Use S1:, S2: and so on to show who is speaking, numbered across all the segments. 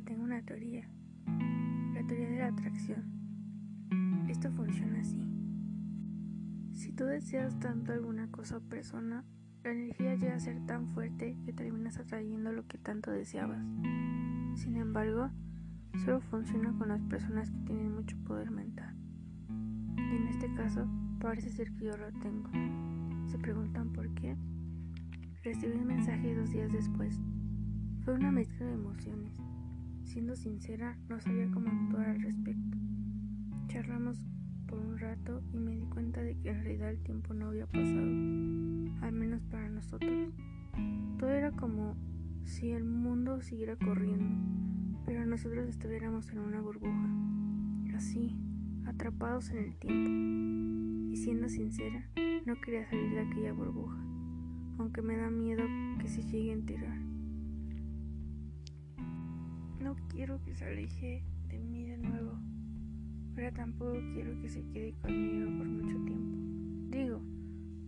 S1: tengo una teoría, la teoría de la atracción. Esto funciona así. Si tú deseas tanto alguna cosa o persona, la energía llega a ser tan fuerte que terminas atrayendo lo que tanto deseabas. Sin embargo, solo funciona con las personas que tienen mucho poder mental. Y en este caso, parece ser que yo lo tengo. ¿Se preguntan por qué? Recibí un mensaje dos días después. Fue una mezcla de emociones. Siendo sincera, no sabía cómo actuar al respecto. Charlamos por un rato y me di cuenta de que en realidad el tiempo no había pasado, al menos para nosotros. Todo era como si el mundo siguiera corriendo, pero nosotros estuviéramos en una burbuja, así, atrapados en el tiempo. Y siendo sincera, no quería salir de aquella burbuja, aunque me da miedo que se llegue a enterrar. No quiero que se aleje de mí de nuevo pero tampoco quiero que se quede conmigo por mucho tiempo. Digo,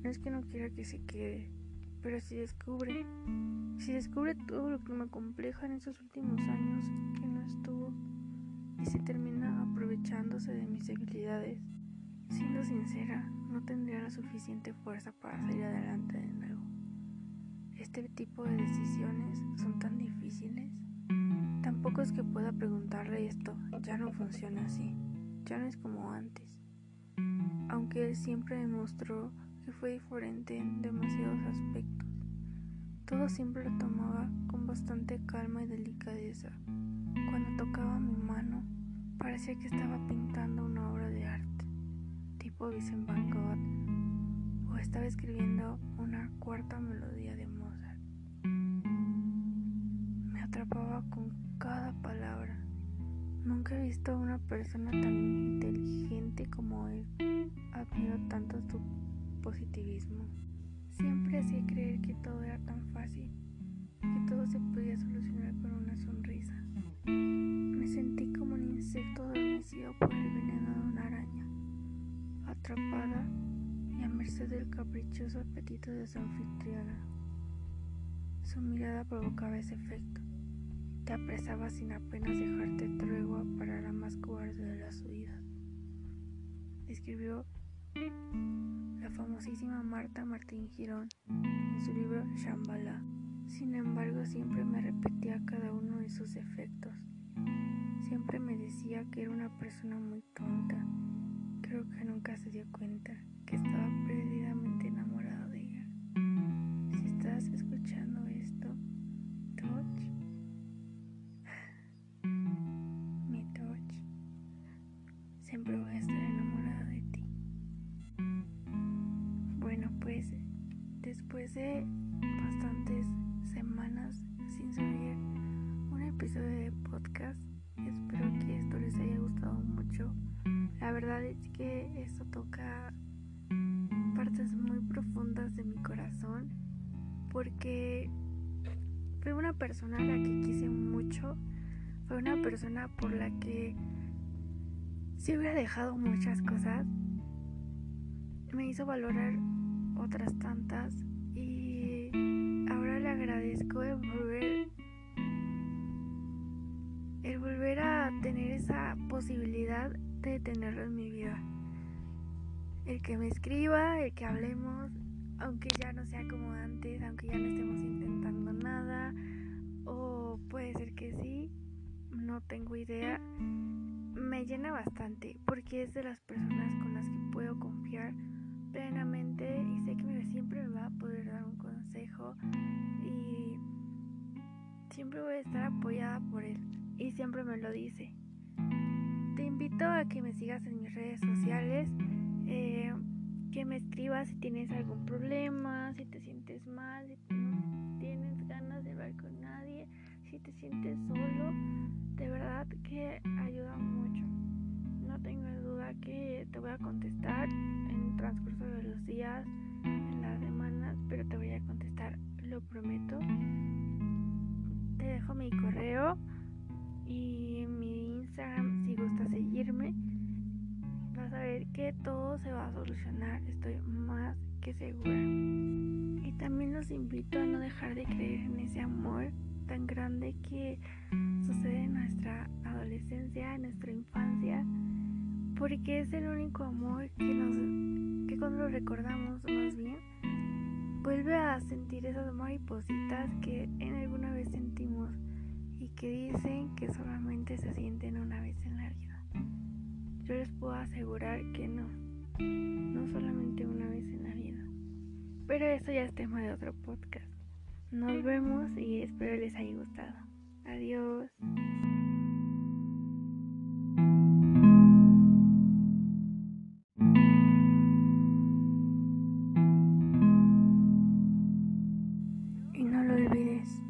S1: no es que no quiera que se quede, pero si descubre, si descubre todo lo que me compleja en estos últimos años que no estuvo y se termina aprovechándose de mis debilidades, siendo sincera, no tendría la suficiente fuerza para salir adelante de nuevo. Este tipo de decisiones son tan difíciles. Tampoco es que pueda preguntarle esto, ya no funciona así ya no es como antes. Aunque él siempre demostró que fue diferente en demasiados aspectos. Todo siempre lo tomaba con bastante calma y delicadeza. Cuando tocaba mi mano, parecía que estaba pintando una obra de arte, tipo Vincent Van Gogh, o estaba escribiendo una cuarta melodía de Mozart. Me atrapaba con cada palabra Nunca he visto a una persona tan inteligente como él. Admiro tanto su positivismo. Siempre hacía creer que todo era tan fácil, que todo se podía solucionar con una sonrisa. Me sentí como un insecto adormecido por el veneno de una araña, atrapada y a merced del caprichoso apetito de su anfitriona. Su mirada provocaba ese efecto te apresaba sin apenas dejarte tregua para la más cobarde de las huidas. Escribió la famosísima Marta Martín Girón en su libro Shambhala. Sin embargo, siempre me repetía cada uno de sus efectos. Siempre me decía que era una persona muy tonta. Creo que nunca se dio cuenta que estaba siempre voy a estar enamorada de ti. Bueno, pues después de bastantes semanas sin subir un episodio de podcast, espero que esto les haya gustado mucho. La verdad es que esto toca partes muy profundas de mi corazón porque fue una persona a la que quise mucho, fue una persona por la que si hubiera dejado muchas cosas, me hizo valorar otras tantas y ahora le agradezco el volver el volver a tener esa posibilidad de tenerlo en mi vida. El que me escriba, el que hablemos, aunque ya no sea como antes, aunque ya no estemos intentando nada, o puede ser que sí, no tengo idea me llena bastante porque es de las personas con las que puedo confiar plenamente y sé que siempre me va a poder dar un consejo y siempre voy a estar apoyada por él y siempre me lo dice. Te invito a que me sigas en mis redes sociales, eh, que me escribas si tienes algún problema, si te sientes mal, si no tienes ganas de hablar con nadie, si te sientes solo de verdad que ayuda mucho. No tengo duda que te voy a contestar en el transcurso de los días, en las semanas, pero te voy a contestar, lo prometo. Te dejo mi correo y mi Instagram si gusta seguirme. Vas a ver que todo se va a solucionar, estoy más que segura. Y también los invito a no dejar de creer en ese amor tan grande que sucede en nuestra adolescencia, en nuestra infancia, porque es el único amor que nos que cuando lo recordamos más bien vuelve a sentir esas maripositas que en alguna vez sentimos y que dicen que solamente se sienten una vez en la vida. Yo les puedo asegurar que no, no solamente una vez en la vida. Pero eso ya es tema de otro podcast. Nos vemos y espero les haya gustado. Adiós. Y no lo olvides,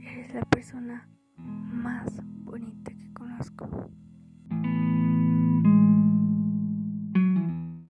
S1: eres la persona más bonita que conozco.